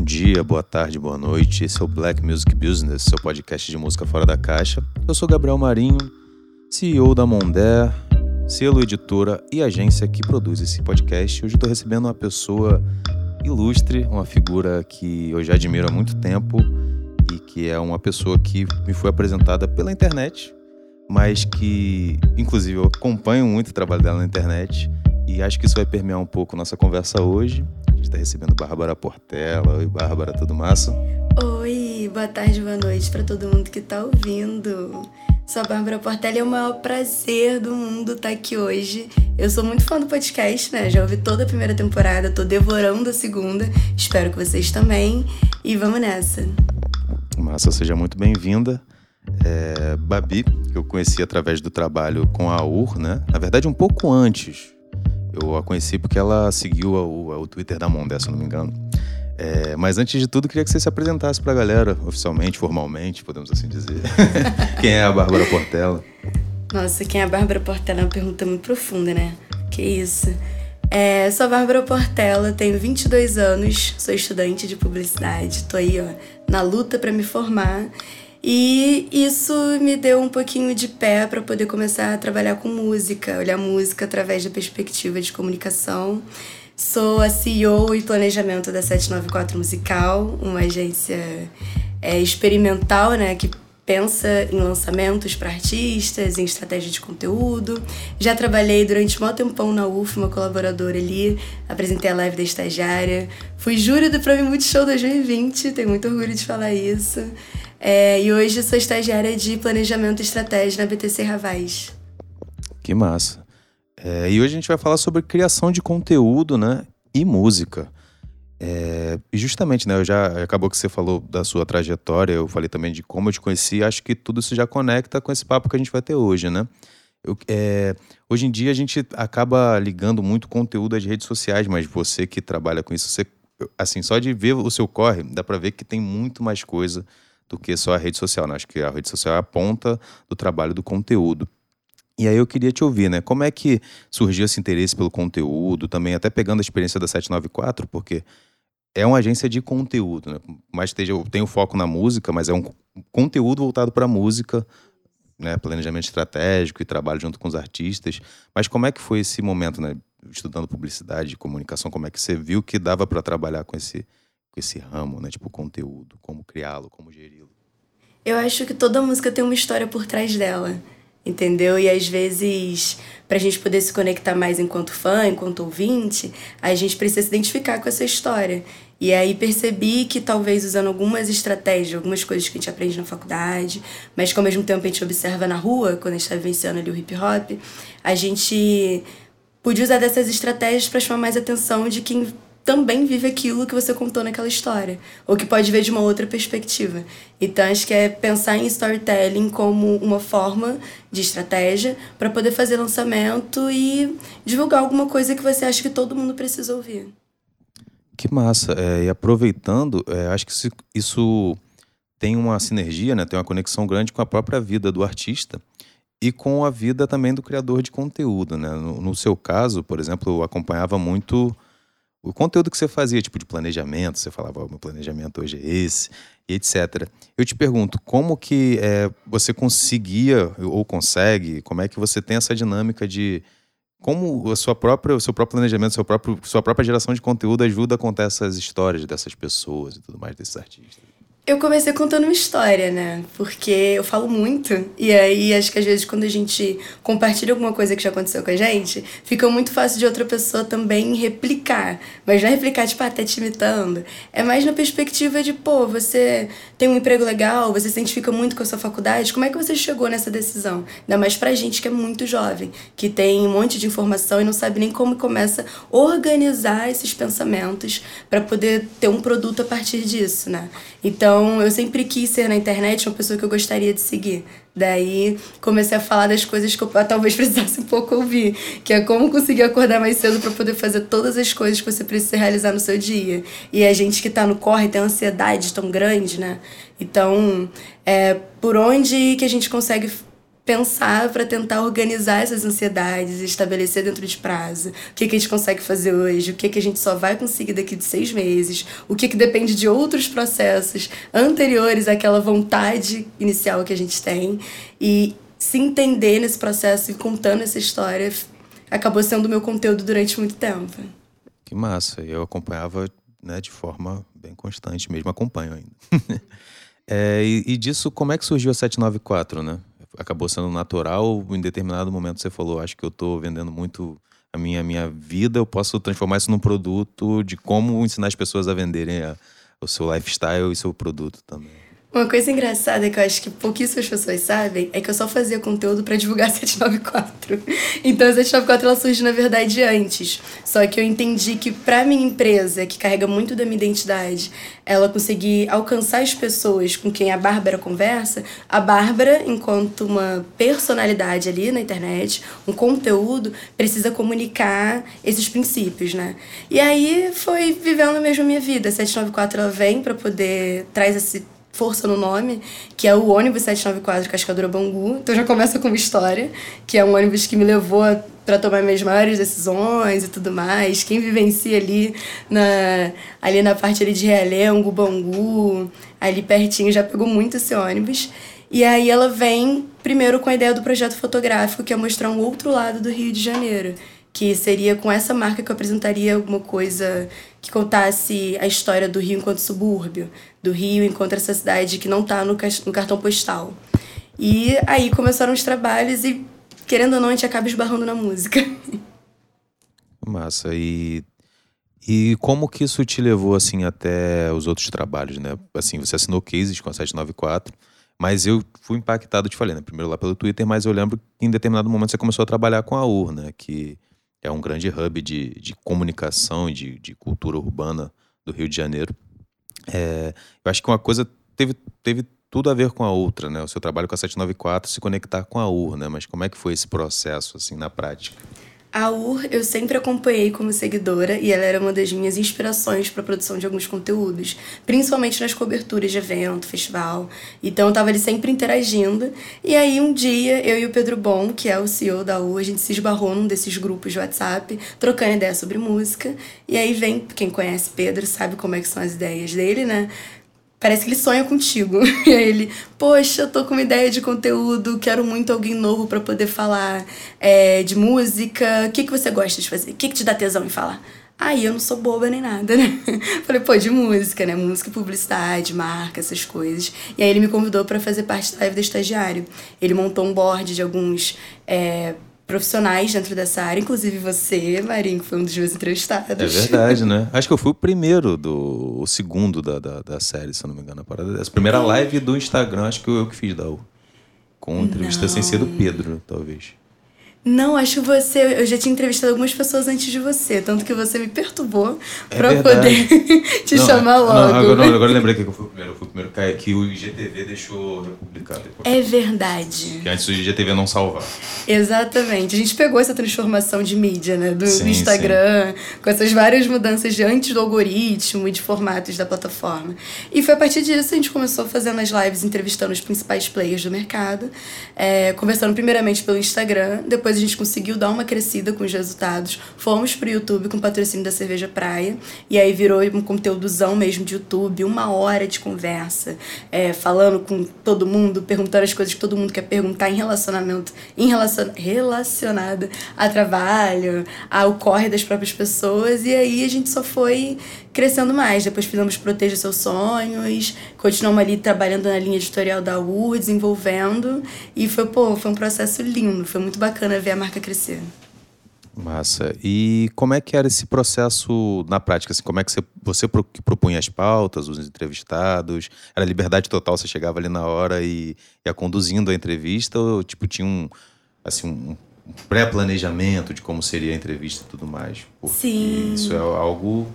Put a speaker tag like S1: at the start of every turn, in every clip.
S1: Bom dia, boa tarde, boa noite. Esse é o Black Music Business, seu podcast de música fora da caixa. Eu sou Gabriel Marinho, CEO da Mondé, selo editora e agência que produz esse podcast. Hoje estou recebendo uma pessoa ilustre, uma figura que eu já admiro há muito tempo e que é uma pessoa que me foi apresentada pela internet, mas que, inclusive, eu acompanho muito o trabalho dela na internet e acho que isso vai permear um pouco nossa conversa hoje. A gente está recebendo Bárbara Portela. Oi, Bárbara, tudo massa?
S2: Oi, boa tarde, boa noite para todo mundo que está ouvindo. Sou a Bárbara Portela e é o maior prazer do mundo estar tá aqui hoje. Eu sou muito fã do podcast, né? Já ouvi toda a primeira temporada, tô devorando a segunda. Espero que vocês também. E vamos nessa.
S1: Massa, seja muito bem-vinda. É, Babi, que eu conheci através do trabalho com a UR, né? Na verdade, um pouco antes. Eu a conheci porque ela seguiu o, o Twitter da Mondé, se eu não me engano. É, mas antes de tudo, queria que você se apresentasse para a galera, oficialmente, formalmente, podemos assim dizer. quem é a Bárbara Portela?
S2: Nossa, quem é a Bárbara Portela é uma pergunta muito profunda, né? Que isso. É, sou a Bárbara Portela, tenho 22 anos, sou estudante de publicidade, tô aí, ó, na luta para me formar. E isso me deu um pouquinho de pé para poder começar a trabalhar com música, olhar música através da perspectiva de comunicação Sou a CEO e planejamento da 794 Musical, uma agência é, experimental, né, que pensa em lançamentos para artistas, em estratégia de conteúdo. Já trabalhei durante um tempão na UF, uma colaboradora ali, apresentei a live da estagiária. Fui júri do Prêmio Multishow 2020, tenho muito orgulho de falar isso. É, e hoje sou estagiária de planejamento e estratégia na BTC Ravaz.
S1: Que massa. É, e hoje a gente vai falar sobre criação de conteúdo, né? E música. É, e justamente, né? Eu já acabou que você falou da sua trajetória, eu falei também de como eu te conheci. Acho que tudo isso já conecta com esse papo que a gente vai ter hoje, né? Eu, é, hoje em dia a gente acaba ligando muito conteúdo às redes sociais, mas você que trabalha com isso, você, assim, só de ver o seu corre, dá para ver que tem muito mais coisa do que só a rede social. Né? Acho que a rede social é a ponta do trabalho do conteúdo. E aí eu queria te ouvir, né? Como é que surgiu esse interesse pelo conteúdo, também até pegando a experiência da 794, porque é uma agência de conteúdo, né? Mas esteja, tem o foco na música, mas é um conteúdo voltado para a música, né? Planejamento estratégico e trabalho junto com os artistas. Mas como é que foi esse momento, né? Estudando publicidade e comunicação, como é que você viu que dava para trabalhar com esse, esse ramo, né? Tipo, conteúdo, como criá-lo, como geri-lo?
S2: Eu acho que toda música tem uma história por trás dela entendeu? E às vezes, para a gente poder se conectar mais enquanto fã, enquanto ouvinte, a gente precisa se identificar com essa história. E aí percebi que talvez usando algumas estratégias, algumas coisas que a gente aprende na faculdade, mas que ao mesmo tempo a gente observa na rua, quando a gente está vivenciando ali o hip hop, a gente podia usar dessas estratégias para chamar mais atenção de quem também vive aquilo que você contou naquela história, ou que pode ver de uma outra perspectiva. Então acho que é pensar em storytelling como uma forma de estratégia para poder fazer lançamento e divulgar alguma coisa que você acha que todo mundo precisa ouvir.
S1: Que massa! É, e aproveitando, é, acho que isso tem uma sinergia, né? tem uma conexão grande com a própria vida do artista e com a vida também do criador de conteúdo. Né? No, no seu caso, por exemplo, eu acompanhava muito o conteúdo que você fazia, tipo de planejamento, você falava, oh, meu planejamento hoje é esse, etc. Eu te pergunto, como que é, você conseguia ou consegue, como é que você tem essa dinâmica de como a sua própria, o seu próprio planejamento, seu próprio, sua própria geração de conteúdo ajuda a contar essas histórias dessas pessoas e tudo mais desses artistas?
S2: Eu comecei contando uma história, né? Porque eu falo muito. E aí, acho que às vezes quando a gente compartilha alguma coisa que já aconteceu com a gente, fica muito fácil de outra pessoa também replicar. Mas não é replicar, tipo, até ah, te imitando. É mais na perspectiva de, pô, você tem um emprego legal, você se identifica muito com a sua faculdade. Como é que você chegou nessa decisão? Ainda mais pra gente que é muito jovem, que tem um monte de informação e não sabe nem como começa a organizar esses pensamentos para poder ter um produto a partir disso, né? Então, então, eu sempre quis ser na internet uma pessoa que eu gostaria de seguir. Daí, comecei a falar das coisas que eu talvez precisasse um pouco ouvir, que é como conseguir acordar mais cedo para poder fazer todas as coisas que você precisa realizar no seu dia. E a gente que tá no corre tem uma ansiedade tão grande, né? Então, é por onde que a gente consegue pensar para tentar organizar essas ansiedades, estabelecer dentro de prazo. O que, que a gente consegue fazer hoje, o que, que a gente só vai conseguir daqui de seis meses, o que, que depende de outros processos anteriores àquela vontade inicial que a gente tem. E se entender nesse processo e contando essa história acabou sendo o meu conteúdo durante muito tempo.
S1: Que massa. Eu acompanhava né, de forma bem constante, mesmo acompanho ainda. é, e, e disso, como é que surgiu a 794, né? Acabou sendo natural. Em determinado momento você falou, acho que eu estou vendendo muito a minha, minha vida, eu posso transformar isso num produto de como ensinar as pessoas a venderem a, o seu lifestyle e seu produto também.
S2: Uma coisa engraçada que eu acho que pouquíssimas pessoas sabem é que eu só fazia conteúdo para divulgar a 794. Então a 794 ela surge na verdade antes. Só que eu entendi que para minha empresa, que carrega muito da minha identidade, ela conseguir alcançar as pessoas com quem a Bárbara conversa, a Bárbara, enquanto uma personalidade ali na internet, um conteúdo, precisa comunicar esses princípios, né? E aí foi vivendo mesmo a minha vida. A 794 ela vem para poder traz esse força no nome, que é o ônibus 794 Cascadura Bangu. Então já começa com uma história, que é um ônibus que me levou para tomar minhas maiores decisões e tudo mais. Quem vivencia ali na, ali na parte ali de Realengo, Bangu, ali pertinho, já pegou muito esse ônibus. E aí ela vem primeiro com a ideia do projeto fotográfico, que é mostrar um outro lado do Rio de Janeiro que seria com essa marca que eu apresentaria alguma coisa que contasse a história do Rio enquanto subúrbio, do Rio enquanto essa cidade que não está no, no cartão postal. E aí começaram os trabalhos e, querendo ou não, a gente acaba esbarrando na música.
S1: Massa. E, e como que isso te levou, assim, até os outros trabalhos, né? Assim, você assinou cases com a 794, mas eu fui impactado, te falei, né? Primeiro lá pelo Twitter, mas eu lembro que em determinado momento você começou a trabalhar com a UR, né? Que é um grande hub de, de comunicação e de, de cultura urbana do Rio de Janeiro. É, eu acho que uma coisa teve, teve tudo a ver com a outra, né? O seu trabalho com a 794 se conectar com a UR, né? Mas como é que foi esse processo, assim, na prática?
S2: A UR eu sempre acompanhei como seguidora e ela era uma das minhas inspirações para a produção de alguns conteúdos, principalmente nas coberturas de evento, festival. Então eu estava ali sempre interagindo. E aí um dia eu e o Pedro Bom, que é o CEO da UR, a gente se esbarrou num desses grupos de WhatsApp, trocando ideia sobre música. E aí vem, quem conhece Pedro sabe como é que são as ideias dele, né? Parece que ele sonha contigo. E aí ele, poxa, eu tô com uma ideia de conteúdo, quero muito alguém novo para poder falar é, de música. O que, que você gosta de fazer? O que, que te dá tesão em falar? Aí eu não sou boba nem nada, né? Falei, pô, de música, né? Música, publicidade, marca, essas coisas. E aí ele me convidou para fazer parte da live do estagiário. Ele montou um board de alguns é, profissionais dentro dessa área, inclusive você, Marinho, que foi um dos meus entrevistados.
S1: É verdade, né? Acho que eu fui o primeiro, do, o segundo da, da, da série, se eu não me engano, a parada dessa. Primeira live do Instagram, acho que eu, eu que fiz da U. Com entrevista não. sem ser do Pedro, talvez.
S2: Não, acho que você. Eu já tinha entrevistado algumas pessoas antes de você, tanto que você me perturbou é pra poder te não, chamar logo. Não,
S1: agora, não, agora eu lembrei que eu fui o primeiro. Eu fui o primeiro que o IGTV deixou republicado.
S2: É verdade.
S1: Que antes o IGTV não salvar.
S2: Exatamente. A gente pegou essa transformação de mídia, né? Do, sim, do Instagram, sim. com essas várias mudanças de antes do algoritmo e de formatos da plataforma. E foi a partir disso a gente começou fazendo as lives entrevistando os principais players do mercado, é, conversando primeiramente pelo Instagram, depois depois a gente conseguiu dar uma crescida com os resultados. Fomos pro YouTube com patrocínio da Cerveja Praia. E aí virou um conteúdozão mesmo de YouTube, uma hora de conversa, é, falando com todo mundo, perguntando as coisas que todo mundo quer perguntar em relacionamento, em relacion, relacionada a trabalho, ao corre das próprias pessoas. E aí a gente só foi crescendo mais. Depois fizemos Proteja Seus Sonhos, continuamos ali trabalhando na linha editorial da UR, desenvolvendo. E foi, pô, foi um processo lindo, foi muito bacana ver a marca crescer.
S1: Massa. E como é que era esse processo na prática? Assim, como é que você, você propunha as pautas, os entrevistados? Era liberdade total, você chegava ali na hora e ia conduzindo a entrevista? Ou tipo, tinha um, assim, um pré-planejamento de como seria a entrevista e tudo mais?
S2: Porque Sim.
S1: isso é algo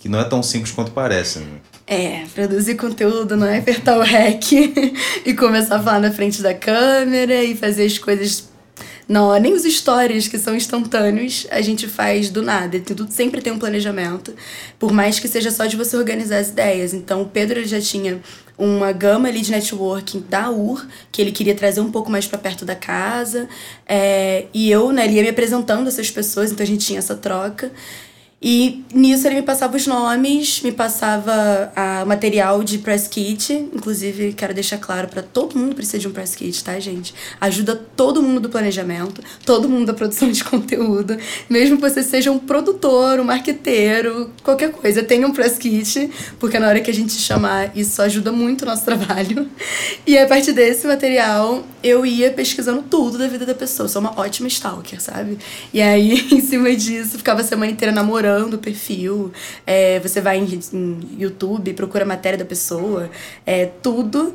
S1: que não é tão simples quanto parece. Né?
S2: É, produzir conteúdo não é apertar o REC e começar a falar na frente da câmera e fazer as coisas Não, nem os stories que são instantâneos a gente faz do nada. Tudo sempre tem um planejamento, por mais que seja só de você organizar as ideias. Então, o Pedro já tinha uma gama ali de networking da UR, que ele queria trazer um pouco mais para perto da casa. É, e eu, né, ia me apresentando essas pessoas, então a gente tinha essa troca. E nisso ele me passava os nomes, me passava a material de press kit. Inclusive, quero deixar claro para todo mundo precisa de um press kit, tá, gente? Ajuda todo mundo do planejamento, todo mundo da produção de conteúdo. Mesmo que você seja um produtor, um marqueteiro, qualquer coisa, tenha um press kit, porque na hora que a gente chamar, isso ajuda muito o nosso trabalho. E a partir desse material, eu ia pesquisando tudo da vida da pessoa. sou uma ótima stalker, sabe? E aí, em cima disso, ficava a semana inteira namorando procurando o perfil, é, você vai em, em, YouTube, procura a matéria da pessoa, é, tudo.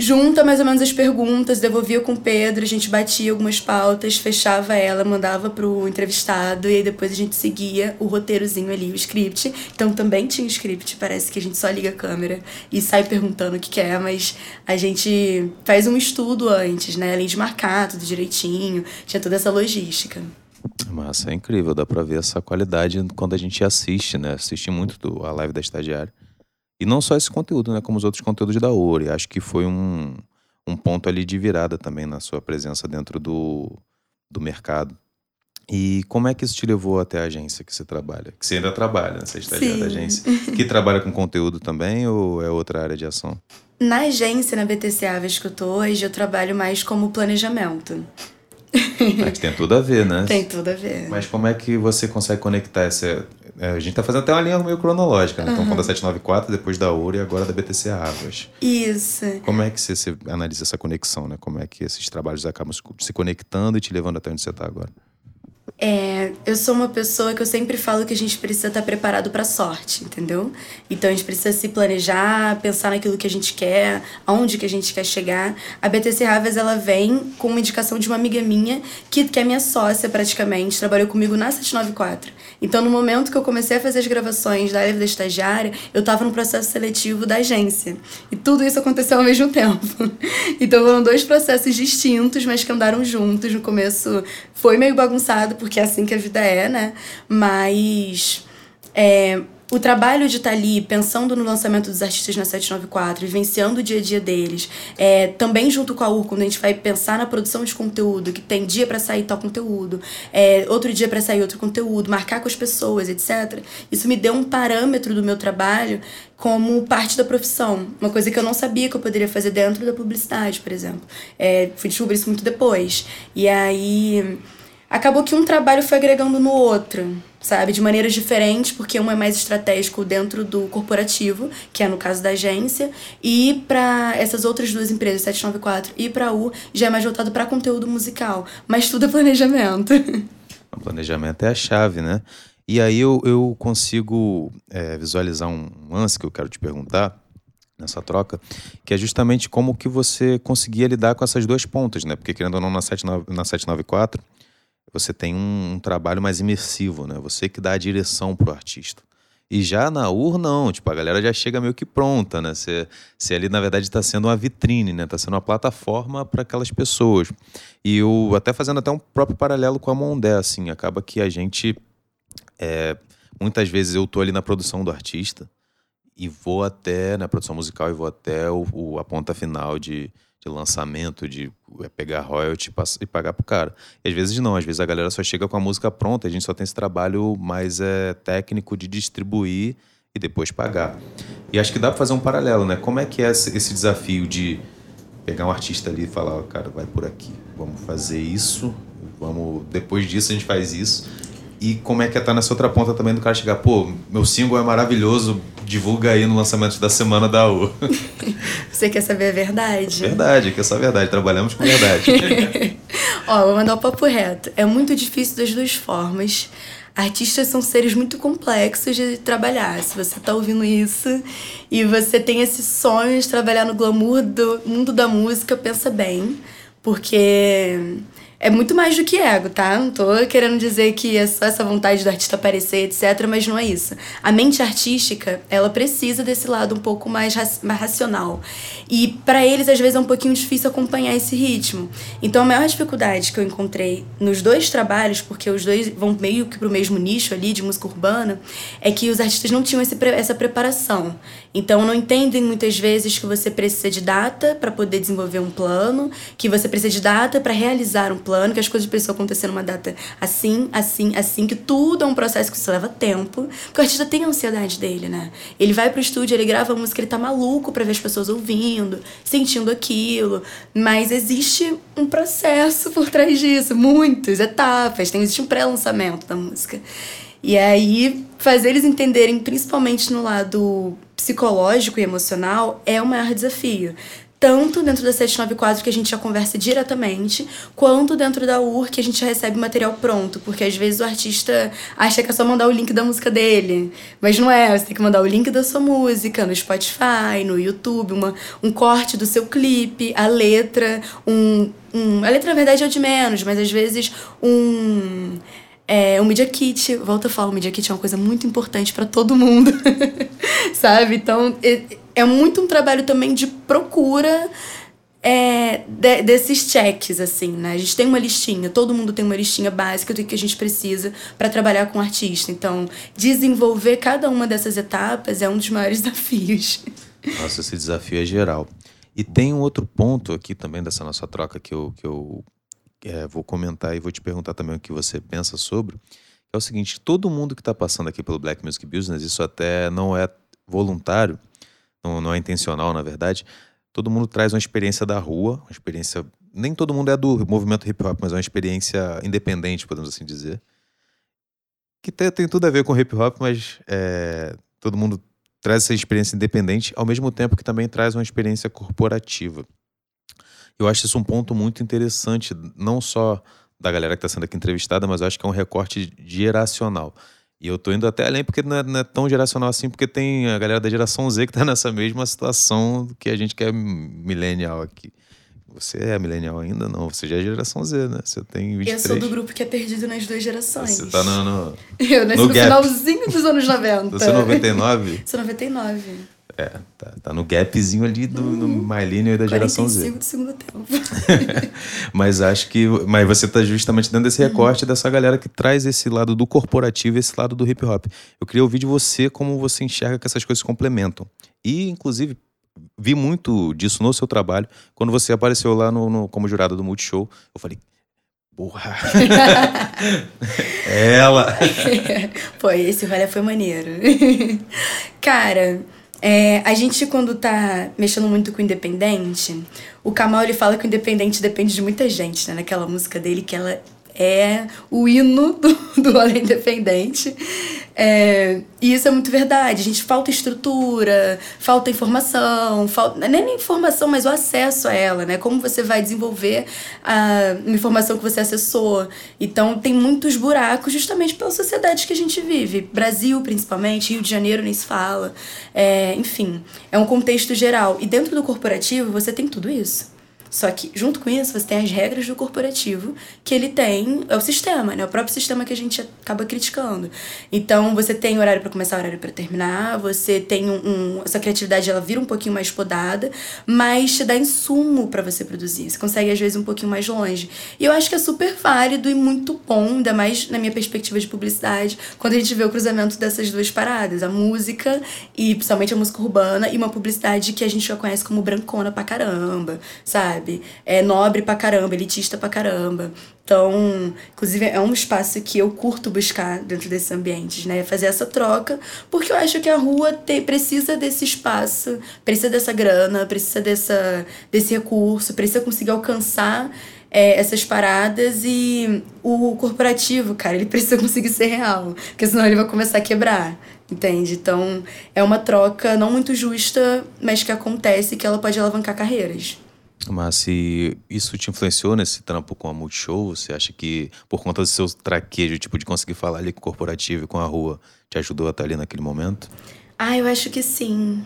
S2: Junta mais ou menos as perguntas, devolvia com o Pedro, a gente batia algumas pautas, fechava ela, mandava pro entrevistado e aí depois a gente seguia o roteirozinho ali, o script. Então também tinha script, parece que a gente só liga a câmera e sai perguntando o que quer, mas a gente faz um estudo antes, né? Além de marcar tudo direitinho, tinha toda essa logística.
S1: Massa, é incrível, dá pra ver essa qualidade quando a gente assiste, né? Assisti muito do, a live da estagiária. E não só esse conteúdo, né? Como os outros conteúdos da Ori. Acho que foi um, um ponto ali de virada também na sua presença dentro do, do mercado. E como é que isso te levou até a agência que você trabalha? Que você ainda trabalha, né? Você é estagiária da agência. Que trabalha com conteúdo também ou é outra área de ação?
S2: Na agência, na BTC Aves que eu tô hoje, eu trabalho mais como planejamento.
S1: Mas tem tudo a ver, né?
S2: Tem tudo a ver.
S1: Mas como é que você consegue conectar essa. É, a gente tá fazendo até uma linha meio cronológica, né? Então, quando a 794, depois da Ouro e agora da BTC Águas.
S2: Isso.
S1: Como é que você, você analisa essa conexão, né? Como é que esses trabalhos acabam se conectando e te levando até onde você tá agora?
S2: É, eu sou uma pessoa que eu sempre falo que a gente precisa estar preparado para sorte, entendeu? Então a gente precisa se planejar, pensar naquilo que a gente quer, aonde que a gente quer chegar. A BTC Raves ela vem com uma indicação de uma amiga minha que, que é minha sócia praticamente, trabalhou comigo na 794. Então no momento que eu comecei a fazer as gravações da Live da Estagiária, eu estava no processo seletivo da agência. E tudo isso aconteceu ao mesmo tempo. então foram dois processos distintos, mas que andaram juntos. No começo foi meio bagunçado, porque é assim que a vida é, né? Mas é, o trabalho de estar tá ali pensando no lançamento dos artistas na 794, vivenciando o dia a dia deles, é, também junto com a UR, quando a gente vai pensar na produção de conteúdo, que tem dia para sair tal conteúdo, é, outro dia para sair outro conteúdo, marcar com as pessoas, etc. Isso me deu um parâmetro do meu trabalho como parte da profissão. Uma coisa que eu não sabia que eu poderia fazer dentro da publicidade, por exemplo. É, fui descobrir isso muito depois. E aí acabou que um trabalho foi agregando no outro, sabe? De maneiras diferentes, porque um é mais estratégico dentro do corporativo, que é no caso da agência, e para essas outras duas empresas, 794 e para U, já é mais voltado para conteúdo musical. Mas tudo é planejamento.
S1: O planejamento é a chave, né? E aí eu, eu consigo é, visualizar um lance que eu quero te perguntar nessa troca, que é justamente como que você conseguia lidar com essas duas pontas, né? Porque querendo ou não, na, 79, na 794 você tem um, um, trabalho mais imersivo, né? Você que dá a direção pro artista. E já na UR, não, tipo, a galera já chega meio que pronta, né? Você, você ali, na verdade, está sendo uma vitrine, né? Está sendo uma plataforma para aquelas pessoas. E eu, até fazendo até um próprio paralelo com a Mondé, assim, acaba que a gente, é, muitas vezes eu tô ali na produção do artista e vou até, na produção musical, e vou até o, o a ponta final de, de lançamento, de é, pegar royalty e pagar pro cara. E às vezes não, às vezes a galera só chega com a música pronta, a gente só tem esse trabalho mais é, técnico de distribuir e depois pagar. E acho que dá pra fazer um paralelo, né? Como é que é esse desafio de pegar um artista ali e falar, cara, vai por aqui, vamos fazer isso, vamos depois disso a gente faz isso e como é que é estar tá nessa outra ponta também do cara chegar, pô, meu single é maravilhoso, divulga aí no lançamento da semana da U.
S2: Você quer saber a verdade?
S1: Verdade, que é só a verdade, trabalhamos com verdade.
S2: Ó, vou mandar o um papo reto. É muito difícil das duas formas. Artistas são seres muito complexos de trabalhar. Se você tá ouvindo isso e você tem esse sonho de trabalhar no glamour do mundo da música, pensa bem, porque é muito mais do que ego, tá? Não tô querendo dizer que é só essa vontade do artista aparecer, etc, mas não é isso. A mente artística, ela precisa desse lado um pouco mais, racional. E para eles, às vezes, é um pouquinho difícil acompanhar esse ritmo. Então, a maior dificuldade que eu encontrei nos dois trabalhos, porque os dois vão meio que pro mesmo nicho ali de música urbana, é que os artistas não tinham esse, essa preparação. Então, não entendem muitas vezes que você precisa de data para poder desenvolver um plano, que você precisa de data para realizar um plano, que as coisas precisam acontecer numa data assim, assim, assim, que tudo é um processo que isso leva tempo. Porque o artista tem a ansiedade dele, né? Ele vai pro estúdio, ele grava a música, ele tá maluco para ver as pessoas ouvindo, sentindo aquilo. Mas existe um processo por trás disso, muitas etapas. Tem, existe um pré-lançamento da música. E aí, fazer eles entenderem, principalmente no lado psicológico e emocional, é o maior desafio tanto dentro da 794 que a gente já conversa diretamente, quanto dentro da UR que a gente recebe material pronto, porque às vezes o artista acha que é só mandar o link da música dele, mas não é, você tem que mandar o link da sua música no Spotify, no YouTube, uma, um corte do seu clipe, a letra, um, um a letra na verdade é de menos, mas às vezes um é, o Media Kit, volta a falar, o Media Kit é uma coisa muito importante para todo mundo, sabe? Então, é muito um trabalho também de procura é, de, desses checks, assim, né? A gente tem uma listinha, todo mundo tem uma listinha básica do que a gente precisa para trabalhar com o artista. Então, desenvolver cada uma dessas etapas é um dos maiores desafios.
S1: Nossa, esse desafio é geral. E tem um outro ponto aqui também dessa nossa troca que eu, que eu é, vou comentar e vou te perguntar também o que você pensa sobre. É o seguinte: todo mundo que está passando aqui pelo Black Music Business, isso até não é voluntário, não, não é intencional, na verdade. Todo mundo traz uma experiência da rua, uma experiência. Nem todo mundo é do movimento hip hop, mas é uma experiência independente, podemos assim dizer. Que tem, tem tudo a ver com hip hop, mas é, todo mundo traz essa experiência independente, ao mesmo tempo que também traz uma experiência corporativa. Eu acho isso um ponto muito interessante, não só da galera que está sendo aqui entrevistada, mas eu acho que é um recorte geracional. E eu tô indo até além porque não é, não é, tão geracional assim, porque tem a galera da geração Z que tá nessa mesma situação que a gente que é millennial aqui. Você é millennial ainda? Não, você já é geração Z, né? Você tem 23.
S2: Eu sou do grupo que é perdido nas duas gerações.
S1: Você tá no... no
S2: eu nasci no, no finalzinho dos anos 90.
S1: Você é 99?
S2: sou 99.
S1: É, tá, tá no gapzinho ali do uhum. no millennial e da geração Z.
S2: do segundo tempo.
S1: mas acho que. Mas você tá justamente dando esse recorte uhum. dessa galera que traz esse lado do corporativo e esse lado do hip hop. Eu queria ouvir de você como você enxerga que essas coisas se complementam. E, inclusive, vi muito disso no seu trabalho. Quando você apareceu lá no, no como jurada do Multishow, eu falei. Porra! Ela!
S2: Pô, esse rolê foi maneiro. Cara, é, a gente, quando tá mexendo muito com o independente, o Kamal ele fala que o independente depende de muita gente, né? Naquela música dele, que ela é o hino do, do Além Independente. É, e isso é muito verdade. A gente falta estrutura, falta informação, falta, nem informação, mas o acesso a ela, né? Como você vai desenvolver a informação que você acessou. Então, tem muitos buracos justamente pela sociedade que a gente vive. Brasil, principalmente, Rio de Janeiro nem se fala. É, enfim, é um contexto geral. E dentro do corporativo, você tem tudo isso. Só que, junto com isso, você tem as regras do corporativo, que ele tem, é o sistema, né? O próprio sistema que a gente acaba criticando. Então, você tem horário para começar, horário para terminar, você tem um, um, Essa criatividade, ela vira um pouquinho mais podada, mas te dá insumo para você produzir. Você consegue, às vezes, um pouquinho mais longe. E eu acho que é super válido e muito bom, ainda mais na minha perspectiva de publicidade, quando a gente vê o cruzamento dessas duas paradas, a música e, principalmente, a música urbana, e uma publicidade que a gente já conhece como brancona pra caramba, sabe? Sabe? É nobre pra caramba, elitista pra caramba. Então, inclusive, é um espaço que eu curto buscar dentro desses ambientes, né? Fazer essa troca, porque eu acho que a rua te, precisa desse espaço, precisa dessa grana, precisa dessa, desse recurso, precisa conseguir alcançar é, essas paradas e o corporativo, cara, ele precisa conseguir ser real, porque senão ele vai começar a quebrar, entende? Então, é uma troca não muito justa, mas que acontece que ela pode alavancar carreiras.
S1: Mas se isso te influenciou nesse trampo com a Multishow, você acha que por conta do seu traquejo, tipo, de conseguir falar ali com o corporativo e com a rua, te ajudou a estar ali naquele momento?
S2: Ah, eu acho que sim.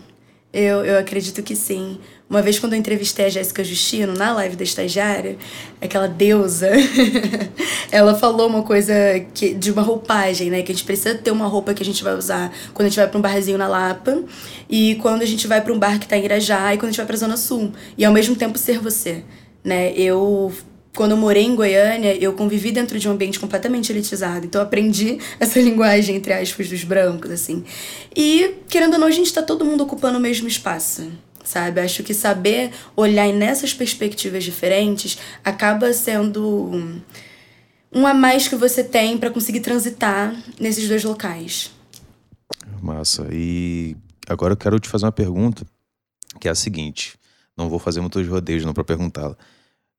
S2: Eu, eu acredito que sim. Uma vez quando eu entrevistei a Jéssica Justino na live da estagiária, aquela deusa, ela falou uma coisa que, de uma roupagem, né? Que a gente precisa ter uma roupa que a gente vai usar quando a gente vai para um barzinho na Lapa e quando a gente vai para um bar que tá em Irajá e quando a gente vai pra Zona Sul. E ao mesmo tempo ser você, né? Eu quando eu morei em Goiânia, eu convivi dentro de um ambiente completamente elitizado. Então aprendi essa linguagem, entre aspas, dos brancos, assim. E, querendo ou não, a gente tá todo mundo ocupando o mesmo espaço. Sabe? Acho que saber olhar nessas perspectivas diferentes acaba sendo um a mais que você tem para conseguir transitar nesses dois locais.
S1: Massa. E agora eu quero te fazer uma pergunta que é a seguinte. Não vou fazer muitos rodeios não para perguntá-la.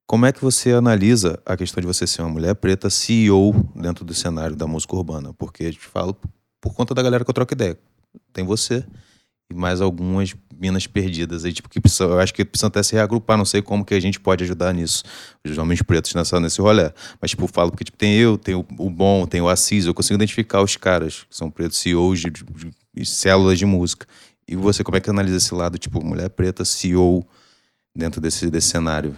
S1: Como é que você analisa a questão de você ser uma mulher preta CEO dentro do cenário da música urbana? Porque eu te falo por conta da galera que eu troco ideia. Tem você e mais algumas minas perdidas aí, tipo, que eu acho que precisam até se reagrupar, não sei como que a gente pode ajudar nisso, os homens pretos nessa, nesse rolê. Mas, tipo, falo porque tipo, tem eu, tem o, o Bom, tem o Assis, eu consigo identificar os caras que são pretos, CEOs de, de, de células de música. E você, como é que analisa esse lado, tipo, mulher preta, CEO, dentro desse, desse cenário?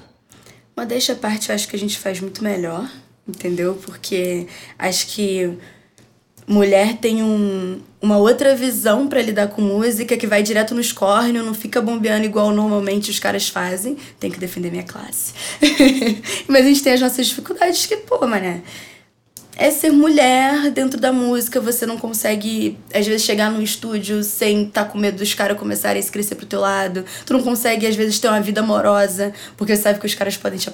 S2: Modéstia à parte, eu acho que a gente faz muito melhor, entendeu? Porque acho que mulher tem um, uma outra visão para lidar com música que vai direto nos córneos, não fica bombeando igual normalmente os caras fazem. Tem que defender minha classe. Mas a gente tem as nossas dificuldades que, pô, mané é ser mulher dentro da música. Você não consegue, às vezes, chegar num estúdio sem estar tá com medo dos caras começarem a se crescer pro teu lado. Tu não consegue, às vezes, ter uma vida amorosa, porque sabe que os caras podem te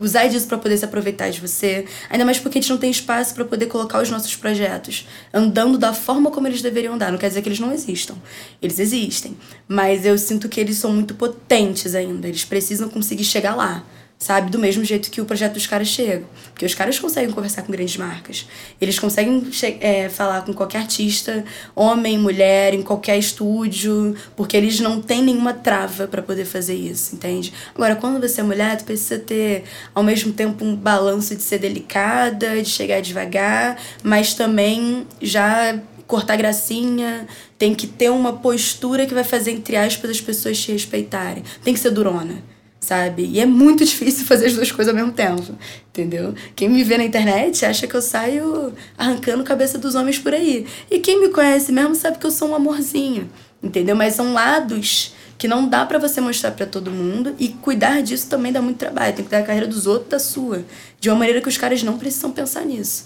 S2: usar disso para poder se aproveitar de você. Ainda mais porque a gente não tem espaço para poder colocar os nossos projetos andando da forma como eles deveriam andar. Não quer dizer que eles não existam. Eles existem. Mas eu sinto que eles são muito potentes ainda. Eles precisam conseguir chegar lá sabe? Do mesmo jeito que o projeto dos caras chega. Porque os caras conseguem conversar com grandes marcas. Eles conseguem é, falar com qualquer artista, homem, mulher, em qualquer estúdio, porque eles não têm nenhuma trava para poder fazer isso, entende? Agora, quando você é mulher, tu precisa ter ao mesmo tempo um balanço de ser delicada, de chegar devagar, mas também já cortar gracinha, tem que ter uma postura que vai fazer, entre aspas, as pessoas te respeitarem. Tem que ser durona sabe? E é muito difícil fazer as duas coisas ao mesmo tempo, entendeu? Quem me vê na internet acha que eu saio arrancando cabeça dos homens por aí. E quem me conhece mesmo sabe que eu sou um amorzinho, entendeu? Mas são lados que não dá para você mostrar para todo mundo e cuidar disso também dá muito trabalho. Tem que dar a carreira dos outros da sua, de uma maneira que os caras não precisam pensar nisso.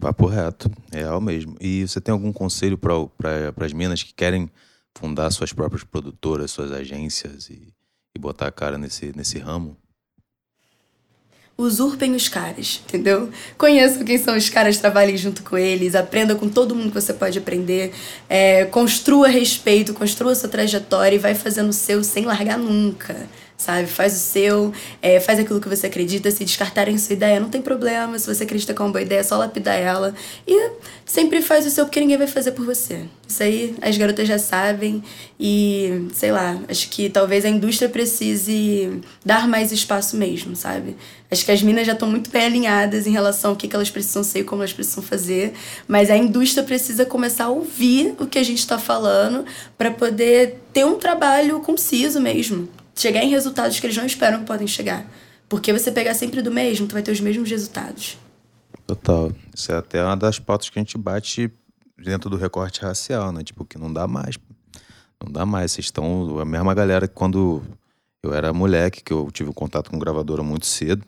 S1: Papo reto, real mesmo. E você tem algum conselho para as minas que querem fundar suas próprias produtoras, suas agências e e botar a cara nesse, nesse ramo?
S2: Usurpem os caras, entendeu? Conheçam quem são os caras, trabalhem junto com eles, aprenda com todo mundo que você pode aprender, é, construa respeito, construa sua trajetória e vai fazendo o seu sem largar nunca sabe? Faz o seu, é, faz aquilo que você acredita. Se descartarem sua ideia, não tem problema. Se você acredita que é uma boa ideia, é só lapidar ela. E sempre faz o seu, porque ninguém vai fazer por você. Isso aí as garotas já sabem. E, sei lá, acho que talvez a indústria precise dar mais espaço mesmo, sabe? Acho que as minas já estão muito bem alinhadas em relação ao que, que elas precisam ser e como elas precisam fazer. Mas a indústria precisa começar a ouvir o que a gente está falando para poder ter um trabalho conciso mesmo chegar em resultados que eles não esperam que podem chegar. Porque você pegar sempre do mesmo, tu vai ter os mesmos resultados.
S1: Total. Isso é até uma das pautas que a gente bate dentro do recorte racial, né? Tipo, que não dá mais. Não dá mais. Vocês estão. A mesma galera que quando eu era moleque, que eu tive contato com gravadora muito cedo,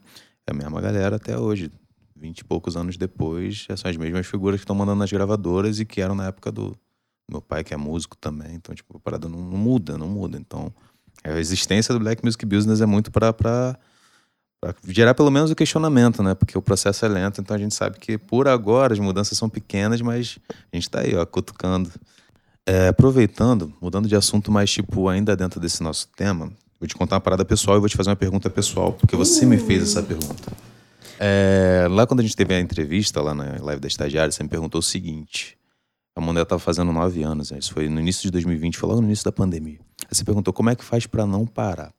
S1: é a mesma galera até hoje. Vinte e poucos anos depois, são as mesmas figuras que estão mandando nas gravadoras e que eram na época do meu pai, que é músico também. Então, tipo, a parada não, não muda, não muda. Então, a existência do Black Music Business é muito para gerar pelo menos o questionamento, né? Porque o processo é lento, então a gente sabe que por agora as mudanças são pequenas, mas a gente está aí, ó, cutucando. É, aproveitando, mudando de assunto, mas tipo, ainda dentro desse nosso tema, vou te contar uma parada pessoal e vou te fazer uma pergunta pessoal, porque você me fez essa pergunta. É, lá quando a gente teve a entrevista lá na live da estagiária, você me perguntou o seguinte: a Mondé estava fazendo nove anos, né? isso foi no início de 2020, foi logo no início da pandemia. Você perguntou como é que faz para não parar.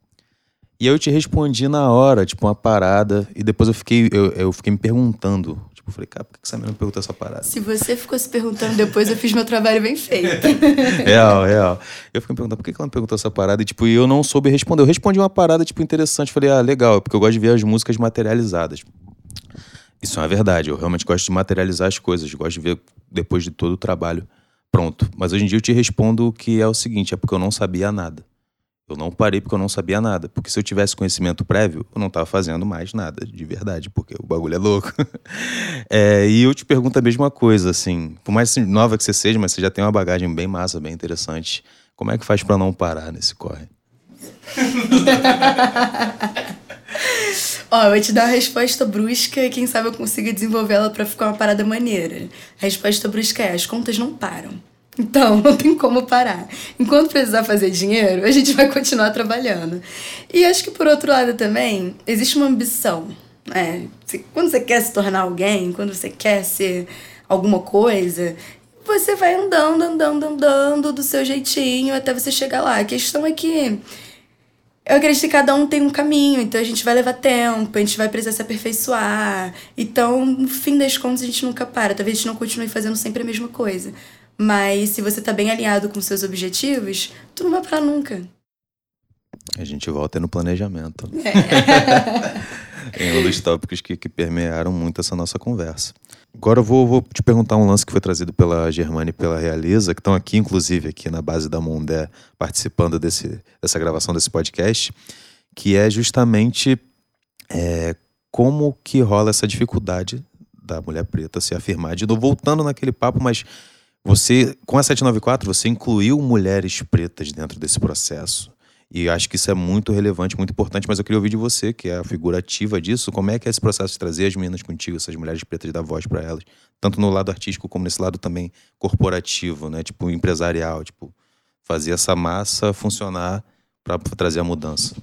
S1: E eu te respondi na hora, tipo, uma parada, e depois eu fiquei, eu, eu fiquei me perguntando, tipo, Tipo, eu falei, cara, por que essa menina me perguntou essa parada?
S2: Se você ficou se perguntando depois, eu fiz meu trabalho bem feito.
S1: real, real. Eu fiquei me perguntando por que ela me perguntou essa parada e, tipo, eu não soube responder. Eu respondi uma parada, tipo, interessante. Falei, ah, legal, porque eu gosto de ver as músicas materializadas. Isso é uma verdade. Eu realmente gosto de materializar as coisas. Gosto de ver depois de todo o trabalho pronto. Mas hoje em dia eu te respondo que é o seguinte: é porque eu não sabia nada. Eu não parei porque eu não sabia nada. Porque se eu tivesse conhecimento prévio, eu não estava fazendo mais nada, de verdade, porque o bagulho é louco. é, e eu te pergunto a mesma coisa, assim, por mais nova que você seja, mas você já tem uma bagagem bem massa, bem interessante. Como é que faz para não parar nesse corre?
S2: Ó, eu vou te dar uma resposta brusca e quem sabe eu consiga desenvolvê-la para ficar uma parada maneira. A resposta brusca é: as contas não param. Então, não tem como parar. Enquanto precisar fazer dinheiro, a gente vai continuar trabalhando. E acho que, por outro lado, também, existe uma ambição. Né? Quando você quer se tornar alguém, quando você quer ser alguma coisa, você vai andando, andando, andando do seu jeitinho até você chegar lá. A questão é que eu acredito que cada um tem um caminho, então a gente vai levar tempo, a gente vai precisar se aperfeiçoar. Então, no fim das contas, a gente nunca para. Talvez a gente não continue fazendo sempre a mesma coisa. Mas se você tá bem alinhado com seus objetivos, tu não vai parar nunca.
S1: A gente volta no planejamento. É. em um dos tópicos que, que, permearam muito essa nossa conversa. Agora eu vou, vou, te perguntar um lance que foi trazido pela Germana e pela Realiza, que estão aqui, inclusive, aqui na base da Mundé, participando desse, dessa gravação desse podcast, que é justamente é, como que rola essa dificuldade da mulher preta se afirmar. De novo, voltando naquele papo, mas você, com a 794, você incluiu mulheres pretas dentro desse processo. E acho que isso é muito relevante, muito importante, mas eu queria ouvir de você, que é a figura ativa disso, como é que é esse processo de trazer as meninas contigo, essas mulheres pretas, dar voz para elas, tanto no lado artístico como nesse lado também corporativo, né? Tipo, empresarial, tipo, fazer essa massa funcionar para trazer a mudança.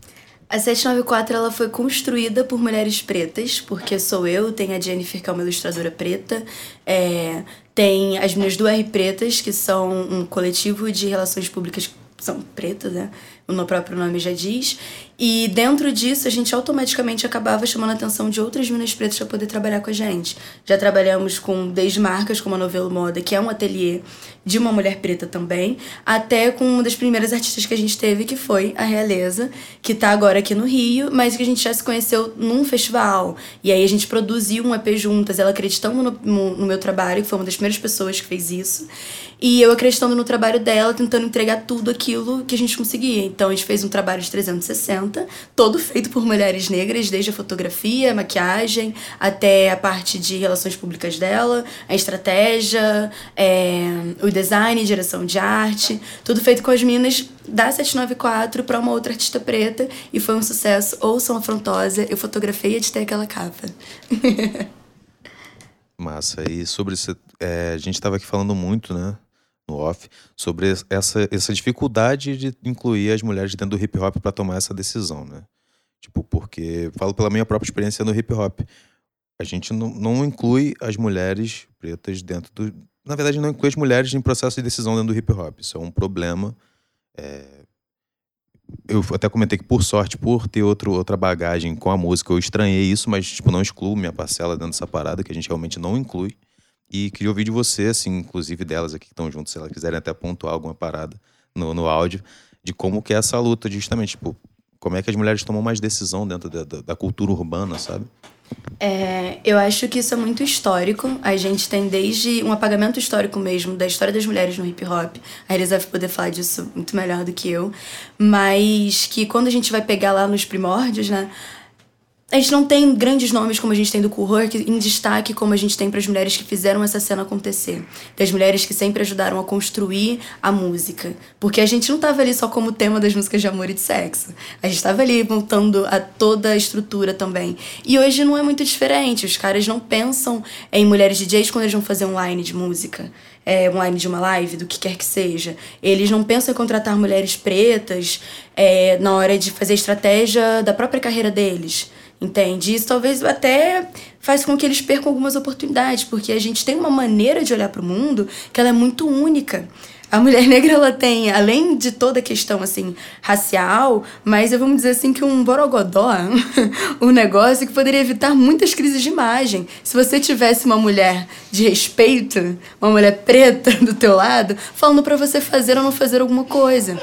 S2: A 794 ela foi construída por mulheres pretas, porque sou eu, tem a Jennifer, que é uma ilustradora preta, é, tem as minhas duas R Pretas, que são um coletivo de relações públicas são pretas, né? O próprio nome já diz. E dentro disso, a gente automaticamente acabava chamando a atenção de outras minas pretas para poder trabalhar com a gente. Já trabalhamos com desde marcas como a Novelo Moda, que é um ateliê de uma mulher preta também, até com uma das primeiras artistas que a gente teve, que foi a Realeza, que está agora aqui no Rio, mas que a gente já se conheceu num festival. E aí a gente produziu um EP juntas, ela acreditando no, no, no meu trabalho, que foi uma das primeiras pessoas que fez isso. E eu acreditando no trabalho dela, tentando entregar tudo aquilo que a gente conseguia. Então a gente fez um trabalho de 360, todo feito por mulheres negras, desde a fotografia, a maquiagem, até a parte de relações públicas dela, a estratégia, é, o design, direção de arte, tudo feito com as meninas da 794 para uma outra artista preta e foi um sucesso. Ouçam Afrontosa, eu fotografei e editei aquela capa.
S1: Massa. E sobre isso, é, a gente estava aqui falando muito, né? No off, sobre essa, essa dificuldade de incluir as mulheres dentro do hip hop para tomar essa decisão, né? Tipo, porque falo pela minha própria experiência no hip hop. A gente não, não inclui as mulheres pretas dentro do. Na verdade, não inclui as mulheres em processo de decisão dentro do hip hop. Isso é um problema. É... Eu até comentei que, por sorte, por ter outro, outra bagagem com a música, eu estranhei isso, mas tipo, não excluo minha parcela dentro dessa parada, que a gente realmente não inclui. E queria ouvir de você, assim, inclusive delas aqui que estão juntas, se elas quiserem até pontuar alguma parada no, no áudio, de como que é essa luta, justamente, tipo, como é que as mulheres tomam mais decisão dentro da, da, da cultura urbana, sabe?
S2: É, eu acho que isso é muito histórico. A gente tem desde um apagamento histórico mesmo da história das mulheres no hip hop. A Elisa vai poder falar disso muito melhor do que eu. Mas que quando a gente vai pegar lá nos primórdios, né? A gente não tem grandes nomes como a gente tem do Cool Herc em destaque como a gente tem para as mulheres que fizeram essa cena acontecer. Das mulheres que sempre ajudaram a construir a música. Porque a gente não estava ali só como tema das músicas de amor e de sexo. A gente estava ali montando a toda a estrutura também. E hoje não é muito diferente. Os caras não pensam em mulheres DJs quando eles vão fazer um line de música. É, um line de uma live, do que quer que seja. Eles não pensam em contratar mulheres pretas é, na hora de fazer a estratégia da própria carreira deles. Entende? Isso talvez até faz com que eles percam algumas oportunidades, porque a gente tem uma maneira de olhar para o mundo que ela é muito única. a mulher negra ela tem, além de toda a questão assim racial, mas eu vamos dizer assim que um borogodó, um negócio que poderia evitar muitas crises de imagem. Se você tivesse uma mulher de respeito, uma mulher preta do teu lado, falando para você fazer ou não fazer alguma coisa.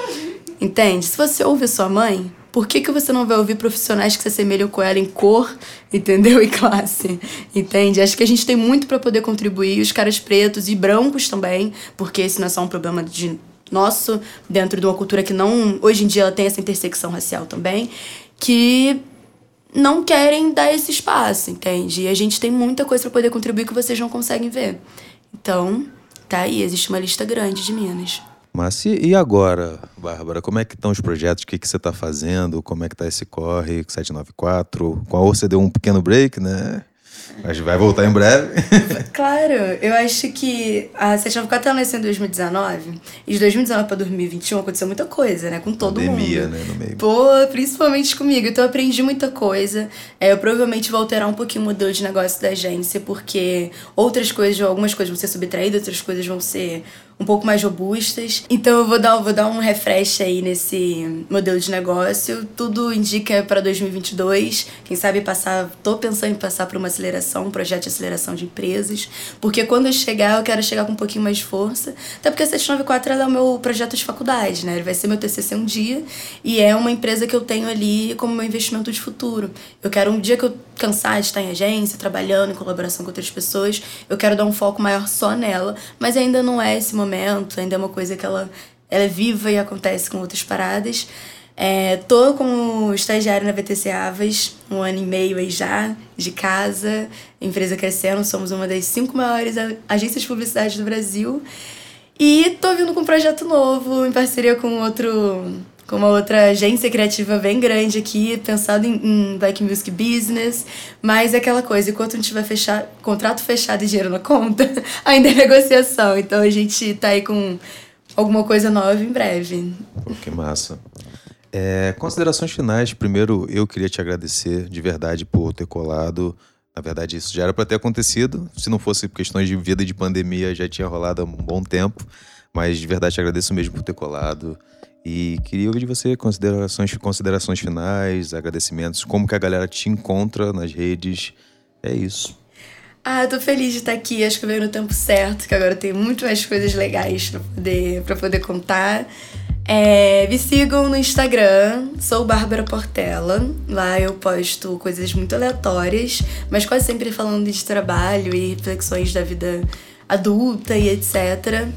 S2: Entende? Se você ouve sua mãe, por que, que você não vai ouvir profissionais que se assemelham com ela em cor, entendeu? E classe, entende? Acho que a gente tem muito para poder contribuir, os caras pretos e brancos também, porque esse não é só um problema de nosso, dentro de uma cultura que não, hoje em dia ela tem essa intersecção racial também, que não querem dar esse espaço, entende? E a gente tem muita coisa para poder contribuir que vocês não conseguem ver. Então, tá aí, existe uma lista grande de minas.
S1: Mas e, e agora, Bárbara? Como é que estão os projetos? O que, que você está fazendo? Como é que está esse corre 794? Qual você deu um pequeno break, né? Mas vai voltar em breve.
S2: claro, eu acho que a 794 ela nasceu em 2019. E de 2019 para 2021 aconteceu muita coisa, né? Com todo
S1: Pandemia,
S2: mundo.
S1: né? No meio.
S2: Pô, principalmente comigo. Então eu aprendi muita coisa. É, eu provavelmente vou alterar um pouquinho o modelo de negócio da agência, porque outras coisas, algumas coisas vão ser subtraídas, outras coisas vão ser um pouco mais robustas. Então eu vou dar, vou dar um refresh aí nesse modelo de negócio. Tudo indica para 2022. Quem sabe passar, tô pensando em passar para uma aceleração, um projeto de aceleração de empresas, porque quando eu chegar, eu quero chegar com um pouquinho mais de força. Até porque a 794 é o meu projeto de faculdade, né? Ele vai ser meu TCC um dia e é uma empresa que eu tenho ali como meu investimento de futuro. Eu quero um dia que eu cansar de estar em agência, trabalhando em colaboração com outras pessoas, eu quero dar um foco maior só nela, mas ainda não é esse momento, ainda é uma coisa que ela, ela é viva e acontece com outras paradas. É, tô como estagiária na VTC Avas, um ano e meio aí já, de casa, empresa crescendo, somos uma das cinco maiores agências de publicidade do Brasil. E tô vindo com um projeto novo, em parceria com outro com uma outra agência criativa bem grande aqui, pensado em, em Black Music Business, mas é aquela coisa, enquanto não tiver fechado, contrato fechado e dinheiro na conta, ainda é negociação. Então a gente tá aí com alguma coisa nova em breve.
S1: Pô, que massa. É, considerações finais. Primeiro, eu queria te agradecer de verdade por ter colado. Na verdade, isso já era para ter acontecido. Se não fosse questões de vida e de pandemia, já tinha rolado há um bom tempo. Mas de verdade, te agradeço mesmo por ter colado. E queria ouvir de você considerações, considerações finais, agradecimentos, como que a galera te encontra nas redes. É isso.
S2: Ah, tô feliz de estar aqui. Acho que veio no tempo certo, que agora tem muito mais coisas legais para poder, pra poder contar. É, me sigam no Instagram, sou Bárbara Portela. Lá eu posto coisas muito aleatórias, mas quase sempre falando de trabalho e reflexões da vida adulta e etc.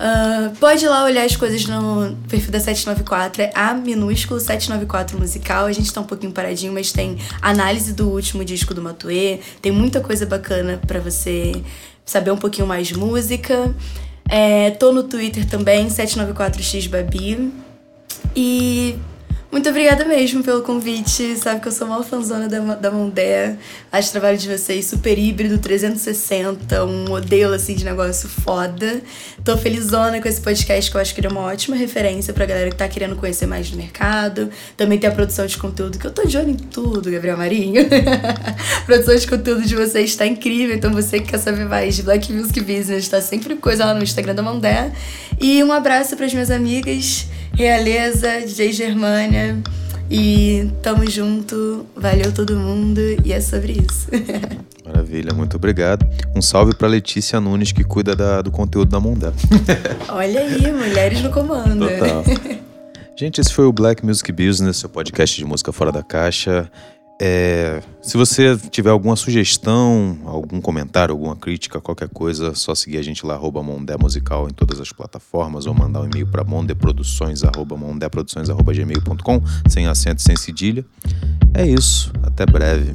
S2: Uh, pode ir lá olhar as coisas no perfil da 794, é A minúsculo 794 musical. A gente tá um pouquinho paradinho, mas tem análise do último disco do Matuê, tem muita coisa bacana para você saber um pouquinho mais de música. É, tô no Twitter também, 794xbabi. E muito obrigada mesmo pelo convite. Sabe que eu sou uma fãzona da, da Mondé. Acho o trabalho de vocês super híbrido, 360, um modelo assim de negócio foda. Tô felizona com esse podcast que eu acho que ele é uma ótima referência pra galera que tá querendo conhecer mais do mercado. Também tem a produção de conteúdo, que eu tô de olho em tudo, Gabriel Marinho. a produção de conteúdo de vocês tá incrível, então você que quer saber mais de Black Music Business, tá sempre coisa lá no Instagram da Mondé. E um abraço para as minhas amigas. Realeza, DJ Germânia. E tamo junto, valeu todo mundo e é sobre isso.
S1: Maravilha, muito obrigado. Um salve para Letícia Nunes, que cuida da, do conteúdo da Mondé.
S2: Olha aí, mulheres no comando.
S1: Total. Gente, esse foi o Black Music Business, seu podcast de música fora da caixa. É, se você tiver alguma sugestão, algum comentário, alguma crítica, qualquer coisa, só seguir a gente lá, arroba Mondé Musical em todas as plataformas, ou mandar um e-mail para mondeproduções, arroba mondeproduções, arroba gmail.com, sem acento, sem cedilha. É isso, até breve.